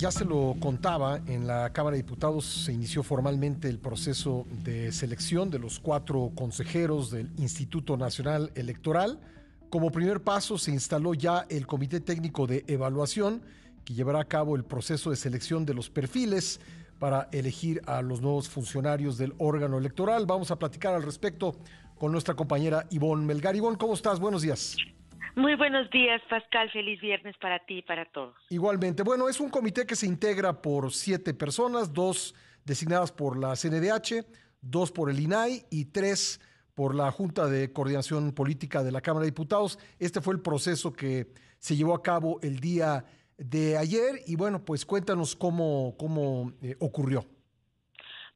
ya se lo contaba, en la Cámara de Diputados se inició formalmente el proceso de selección de los cuatro consejeros del Instituto Nacional Electoral. Como primer paso se instaló ya el Comité Técnico de Evaluación que llevará a cabo el proceso de selección de los perfiles para elegir a los nuevos funcionarios del órgano electoral. Vamos a platicar al respecto con nuestra compañera Ivonne Melgar. Ivonne, ¿cómo estás? Buenos días. Muy buenos días, Pascal. Feliz viernes para ti y para todos. Igualmente. Bueno, es un comité que se integra por siete personas, dos designadas por la CNDH, dos por el INAI y tres por la Junta de Coordinación Política de la Cámara de Diputados. Este fue el proceso que se llevó a cabo el día de ayer y bueno, pues cuéntanos cómo, cómo eh, ocurrió.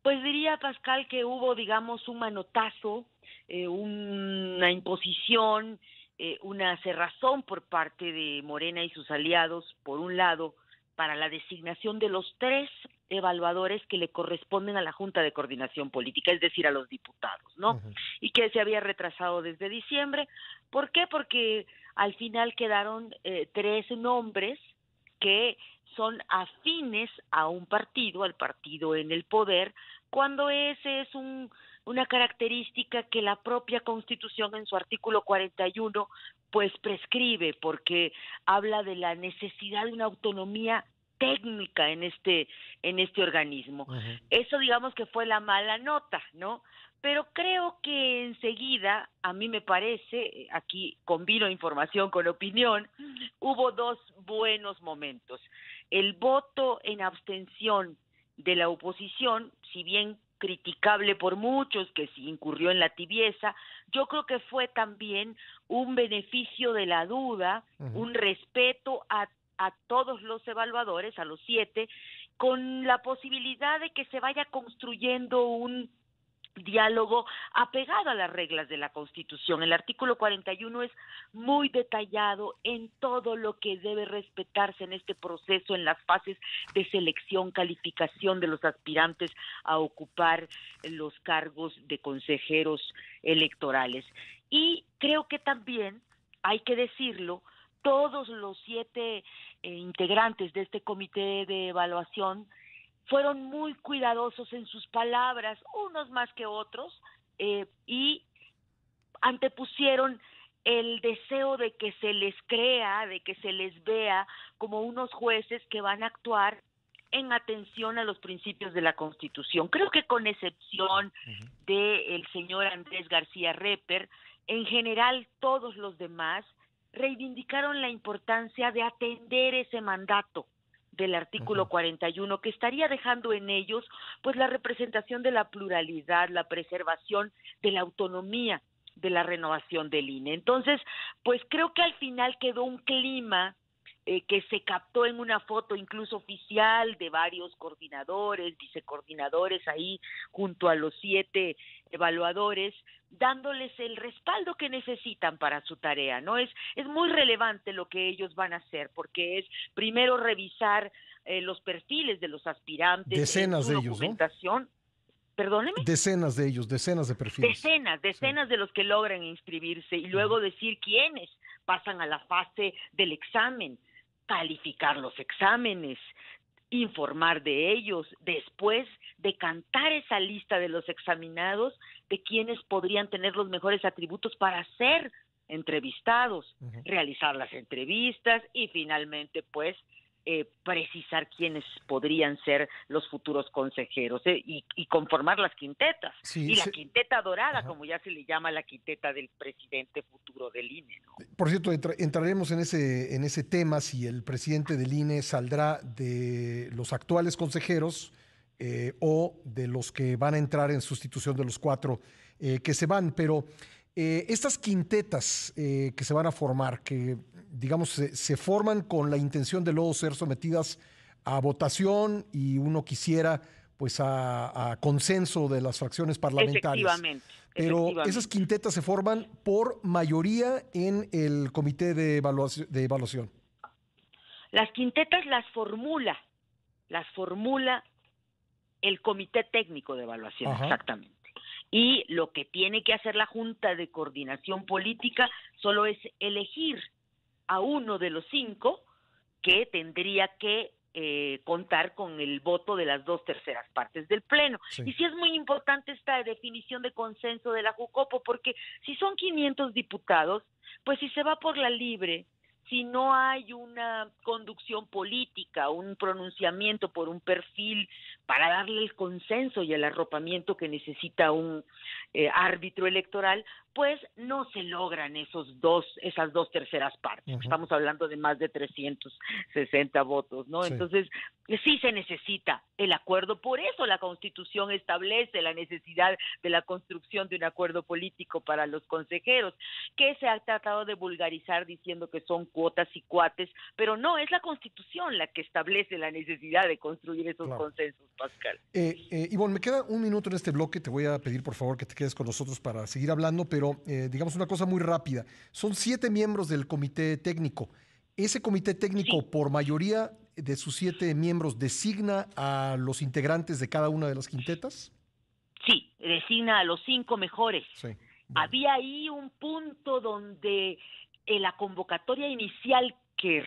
Pues diría Pascal que hubo, digamos, un manotazo, eh, una imposición eh, una cerrazón por parte de Morena y sus aliados, por un lado, para la designación de los tres evaluadores que le corresponden a la Junta de Coordinación Política, es decir, a los diputados, ¿no? Y que se había retrasado desde diciembre. ¿Por qué? Porque al final quedaron eh, tres nombres que son afines a un partido, al partido en el poder, cuando ese es un una característica que la propia Constitución en su artículo 41 pues prescribe porque habla de la necesidad de una autonomía técnica en este en este organismo. Eso digamos que fue la mala nota, ¿no? Pero creo que enseguida, a mí me parece, aquí combino información con opinión, hubo dos buenos momentos. El voto en abstención de la oposición, si bien criticable por muchos, que se incurrió en la tibieza, yo creo que fue también un beneficio de la duda, un respeto a, a todos los evaluadores, a los siete, con la posibilidad de que se vaya construyendo un diálogo apegado a las reglas de la Constitución. El artículo 41 es muy detallado en todo lo que debe respetarse en este proceso, en las fases de selección, calificación de los aspirantes a ocupar los cargos de consejeros electorales. Y creo que también, hay que decirlo, todos los siete eh, integrantes de este comité de evaluación fueron muy cuidadosos en sus palabras, unos más que otros, eh, y antepusieron el deseo de que se les crea, de que se les vea como unos jueces que van a actuar en atención a los principios de la Constitución. Creo que con excepción del señor Andrés García Reper, en general todos los demás reivindicaron la importancia de atender ese mandato, del artículo 41 que estaría dejando en ellos pues la representación de la pluralidad, la preservación de la autonomía de la renovación del INE. Entonces, pues creo que al final quedó un clima eh, que se captó en una foto incluso oficial de varios coordinadores, vicecoordinadores ahí junto a los siete evaluadores, dándoles el respaldo que necesitan para su tarea, ¿no? Es, es muy relevante lo que ellos van a hacer, porque es primero revisar eh, los perfiles de los aspirantes. Decenas de ellos, ¿no? Perdóneme. Decenas de ellos, decenas de perfiles. Decenas, decenas de los que logran inscribirse y luego decir quiénes pasan a la fase del examen calificar los exámenes, informar de ellos, después decantar esa lista de los examinados de quienes podrían tener los mejores atributos para ser entrevistados, realizar las entrevistas y finalmente pues eh, precisar quiénes podrían ser los futuros consejeros eh, y, conformar las quintetas. y la quinteta dorada, como ya se le llama la quinteta del presidente futuro del INE. Por cierto, entraremos en ese, en ese tema si el presidente del INE saldrá de los actuales consejeros eh, o de los que van a entrar en sustitución de los cuatro que se van, pero estas quintetas que se van a formar, que digamos, se, forman con la intención de luego ser sometidas a votación y uno quisiera pues a, consenso de las fracciones parlamentarias. Efectivamente. Pero esas quintetas se forman por mayoría en el comité de evaluación. De evaluación. Las quintetas las formula, las formula el comité técnico de evaluación, exactamente. Y lo que tiene que hacer la Junta de Coordinación Política solo es elegir a uno de los cinco que tendría que eh, contar con el voto de las dos terceras partes del Pleno. Y sí es muy importante esta definición de consenso de la Jucopo, porque si son 500 diputados, pues si se va por la libre, si no hay una conducción política, un pronunciamiento por un perfil para darle el consenso y el arropamiento que necesita un eh, árbitro electoral, pues no se logran esos dos, esas dos terceras partes. Estamos hablando de más de 360 votos, ¿no? Entonces, sí se necesita el acuerdo. Por eso la Constitución establece la necesidad de la construcción de un acuerdo político para los consejeros, que se ha tratado de vulgarizar diciendo que son cuotas y cuates, pero no, es la Constitución la que establece la necesidad de construir esos consensos, Pascal. Eh, eh, Ivonne, me queda un minuto en este bloque, te voy a pedir por favor que te quedes con nosotros para seguir hablando, pero eh, digamos una cosa muy rápida. Son siete miembros del comité técnico. Ese comité técnico, por mayoría de sus siete miembros, designa a los integrantes de cada una de las quintetas. Sí, designa a los cinco mejores. Había ahí un punto donde en la convocatoria inicial que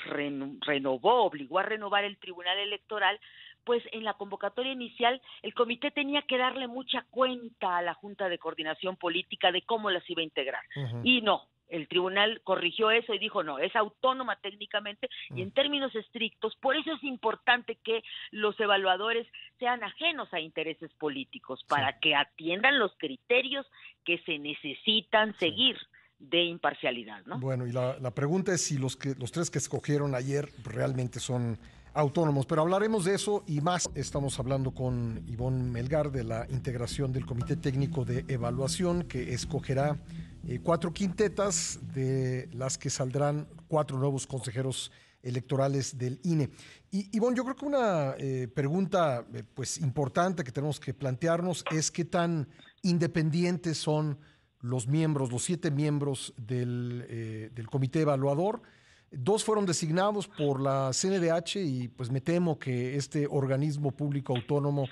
renovó, obligó a renovar el Tribunal Electoral, pues en la convocatoria inicial el comité tenía que darle mucha cuenta a la Junta de Coordinación Política de cómo las iba a integrar. Y no, el tribunal corrigió eso y dijo, no, es autónoma técnicamente y en términos estrictos, por eso es importante que los evaluadores sean ajenos a intereses políticos, para que atiendan los criterios que se necesitan seguir de imparcialidad. ¿no? Bueno, y la, la pregunta es si los, que, los tres que escogieron ayer realmente son autónomos, pero hablaremos de eso y más. Estamos hablando con Ivonne Melgar de la integración del Comité Técnico de Evaluación que escogerá eh, cuatro quintetas de las que saldrán cuatro nuevos consejeros electorales del INE. Y Ivonne, yo creo que una eh, pregunta eh, pues importante que tenemos que plantearnos es qué tan independientes son los miembros, los siete miembros del, del comité evaluador Dos fueron designados por la CNDH y pues me temo que este organismo público autónomo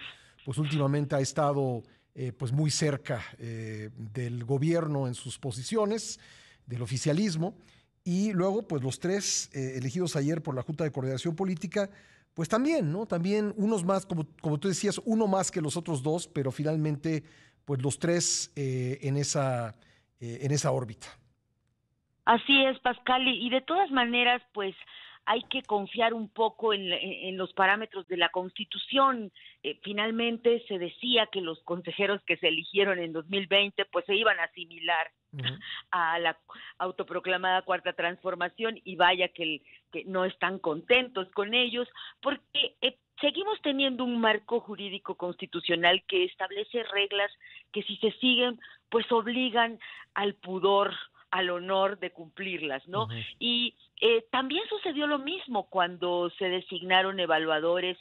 pues últimamente ha estado eh, pues muy cerca eh, del gobierno en sus posiciones, del oficialismo. Y luego pues los tres eh, elegidos ayer por la Junta de Coordinación Política, pues también, ¿no? También unos más, como, como tú decías, uno más que los otros dos, pero finalmente pues los tres en, esa, en esa órbita. Así es, Pascal, y, de todas maneras, pues hay que confiar un poco en, los parámetros de la Constitución. Eh, finalmente se decía que los consejeros que se eligieron en 2020 pues se iban a asimilar a la autoproclamada cuarta transformación y vaya que, que no están contentos con ellos porque eh, seguimos teniendo un marco jurídico constitucional que establece reglas que si se siguen pues obligan al pudor al honor de cumplirlas, ¿no? Y eh, también sucedió lo mismo cuando se designaron evaluadores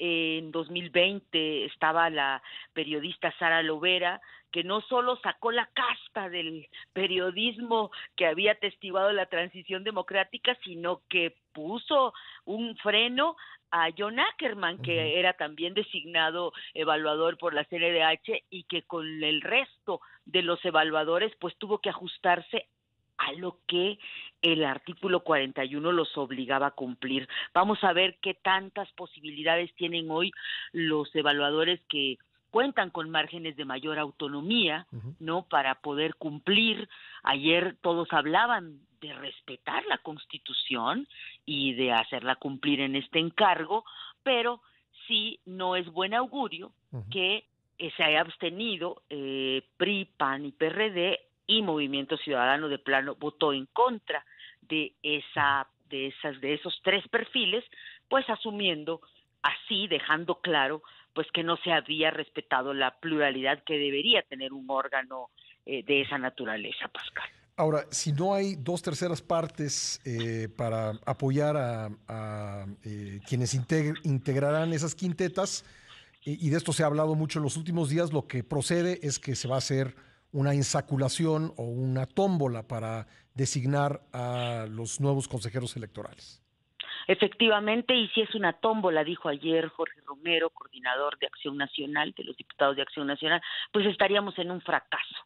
en 2020 estaba la periodista Sara Lovera, que no solo sacó la casta del periodismo que había atestiguado la transición democrática, sino que puso un freno a John Ackerman, que era también designado evaluador por la CNDH y que con el resto de los evaluadores pues tuvo que ajustarse a lo que el artículo 41 los obligaba a cumplir. Vamos a ver qué tantas posibilidades tienen hoy los evaluadores que cuentan con márgenes de mayor autonomía, ¿no? Para poder cumplir. Ayer todos hablaban de respetar la Constitución y de hacerla cumplir en este encargo, pero sí no es buen augurio que se haya abstenido eh, PRI, PAN y PRD y Movimiento Ciudadano de plano votó en contra de esa de esas de esos tres perfiles, pues asumiendo así dejando claro pues que no se había respetado la pluralidad que debería tener un órgano eh, de esa naturaleza, Pascal. Ahora, si no hay dos terceras partes eh, para apoyar a, eh, quienes integrarán esas quintetas, y, y, de esto se ha hablado mucho en los últimos días, lo que procede es que se va a hacer una insaculación o una tómbola para designar a los nuevos consejeros electorales. Efectivamente, y si es una tómbola, dijo ayer Jorge Romero, coordinador de Acción Nacional, de los diputados de Acción Nacional, pues estaríamos en un fracaso,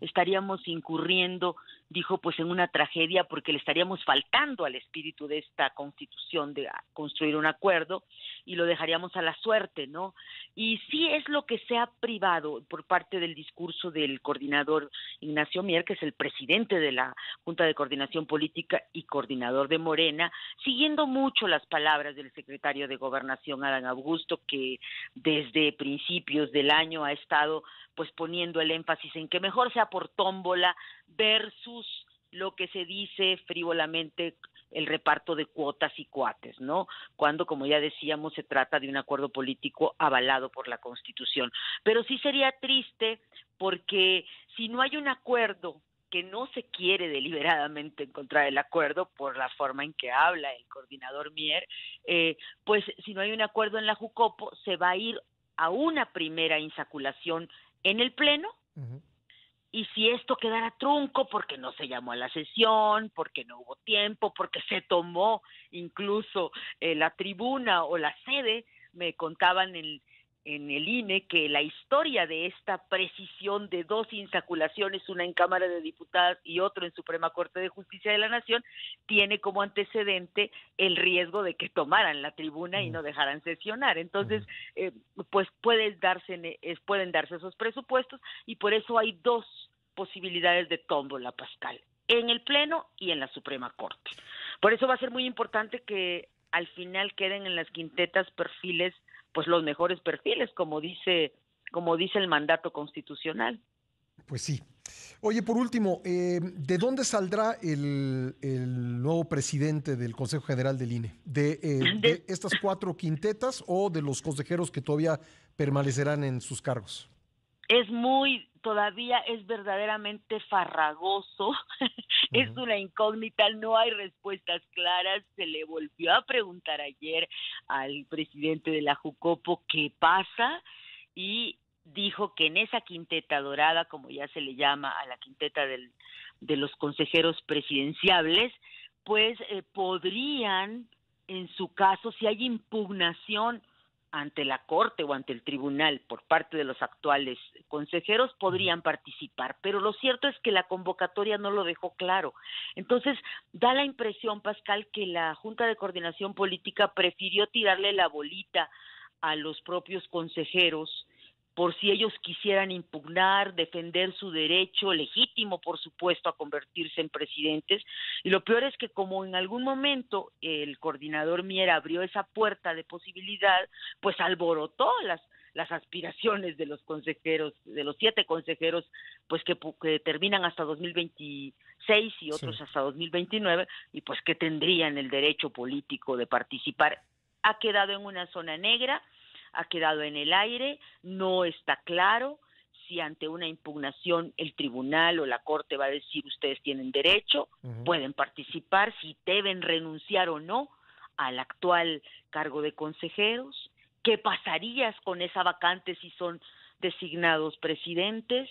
estaríamos incurriendo, dijo, pues en una tragedia porque le estaríamos faltando al espíritu de esta constitución de construir un acuerdo y lo dejaríamos a la suerte, ¿no? Y sí es lo que se ha privado por parte del discurso del coordinador Ignacio Mier, que es el presidente de la Junta de Coordinación Política y coordinador de Morena, siguiendo mucho las palabras del secretario de Gobernación, Adán Augusto, que desde principios del año ha estado pues poniendo el énfasis en que mejor sea por tómbola versus lo que se dice frívolamente el reparto de cuotas y cuates, ¿no? Cuando, como ya decíamos, se trata de un acuerdo político avalado por la Constitución. Pero sí sería triste porque si no hay un acuerdo que no se quiere deliberadamente encontrar el acuerdo por la forma en que habla el coordinador Mier, eh, pues si no hay un acuerdo en la Jucopo, se va a ir a una primera insaculación en el Pleno. Y si esto quedara trunco porque no se llamó a la sesión, porque no hubo tiempo, porque se tomó incluso eh, la tribuna o la sede, me contaban en, en el INE que la historia de esta precisión de dos insaculaciones, una en Cámara de Diputados y otro en Suprema Corte de Justicia de la Nación, tiene como antecedente el riesgo de que tomaran la tribuna y no dejaran sesionar. Entonces, eh, pues pueden darse, pueden darse esos presupuestos y por eso hay dos posibilidades de tómbola, Pascal, en el Pleno y en la Suprema Corte. Por eso va a ser muy importante que al final queden en las quintetas perfiles pues los mejores perfiles, como dice, como dice el mandato constitucional. Pues sí. Oye, por último, eh, ¿de dónde saldrá el, nuevo presidente del Consejo General del INE? ¿De, eh, ¿De, estas cuatro quintetas o de los consejeros que todavía permanecerán en sus cargos? Es muy, todavía es verdaderamente farragoso, es una incógnita, no hay respuestas claras, se le volvió a preguntar ayer al presidente de la Jucopo qué pasa y dijo que en esa quinteta dorada, como ya se le llama a la quinteta del, de los consejeros presidenciables, pues eh, podrían, en su caso, si hay impugnación ante la Corte o ante el Tribunal por parte de los actuales consejeros podrían participar, pero lo cierto es que la convocatoria no lo dejó claro. Entonces, da la impresión, Pascal, que la Junta de Coordinación Política prefirió tirarle la bolita a los propios consejeros por si ellos quisieran impugnar, defender su derecho legítimo, por supuesto, a convertirse en presidentes. Y lo peor es que como en algún momento el coordinador Mier abrió esa puerta de posibilidad, pues alborotó las las aspiraciones de los consejeros, de los siete consejeros, pues que, que terminan hasta 2026 y otros hasta 2029, y pues que tendrían el derecho político de participar. Ha quedado en una zona negra, ha quedado en el aire, no está claro si ante una impugnación el tribunal o la corte va a decir ustedes tienen derecho, pueden participar, si deben renunciar o no al actual cargo de consejeros, qué pasarías con esa vacante si son designados presidentes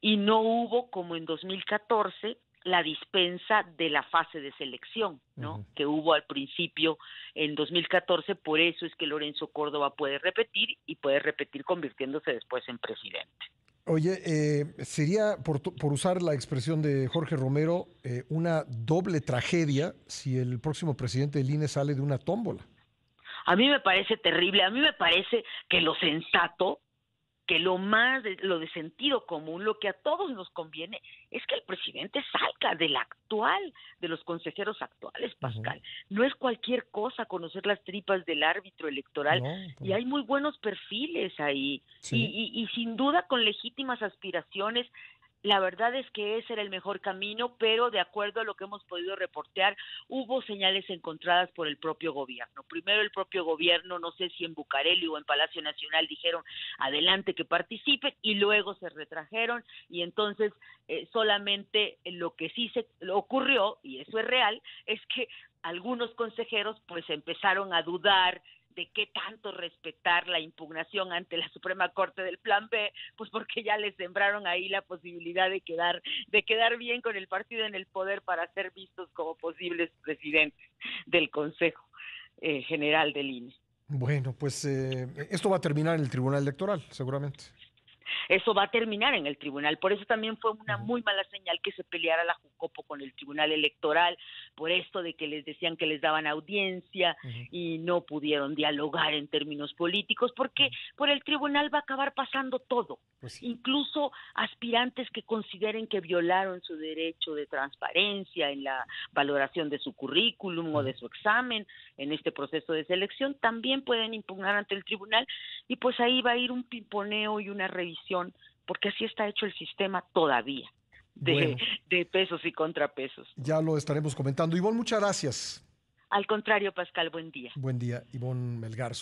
y no hubo como en 2014 la dispensa de la fase de selección, ¿no? Que hubo al principio en 2014, por eso es que Lorenzo Córdoba puede repetir y puede repetir convirtiéndose después en presidente. Oye, eh, sería, por, por, usar la expresión de Jorge Romero, eh, una doble tragedia si el próximo presidente del INE sale de una tómbola. A mí me parece terrible, a mí me parece que lo sensato que lo más, de, lo de sentido común, lo que a todos nos conviene, es que el presidente salga del actual, de los consejeros actuales, Pascal. No es cualquier cosa conocer las tripas del árbitro electoral y pues hay muy buenos perfiles ahí. Y, y sin duda con legítimas aspiraciones la verdad es que ese era el mejor camino, pero de acuerdo a lo que hemos podido reportear, hubo señales encontradas por el propio gobierno. Primero el propio gobierno, no sé si en Bucareli o en Palacio Nacional dijeron adelante que participen y luego se retrajeron y entonces eh, solamente lo que sí se ocurrió, y eso es real, es que algunos consejeros pues empezaron a dudar de qué tanto respetar la impugnación ante la Suprema Corte del Plan B, pues porque ya les sembraron ahí la posibilidad de quedar de quedar bien con el partido en el poder para ser vistos como posibles presidentes del Consejo eh, General del INE. Bueno, pues eh, esto va a terminar en el Tribunal Electoral, seguramente. Eso va a terminar en el tribunal. Por eso también fue una muy mala señal que se peleara la Jucopo con el tribunal electoral, por esto de que les decían que les daban audiencia y no pudieron dialogar en términos políticos, porque por el tribunal va a acabar pasando todo, pues incluso aspirantes que consideren que violaron su derecho de transparencia en la valoración de su currículum o de su examen en este proceso de selección, también pueden impugnar ante el tribunal y pues ahí va a ir un pimponeo y una revisión, porque así está hecho el sistema todavía. De, de pesos y contrapesos. Ya lo estaremos comentando. Ivonne, muchas gracias. Al contrario, Pascal, buen día. Buen día, Ivonne Melgar.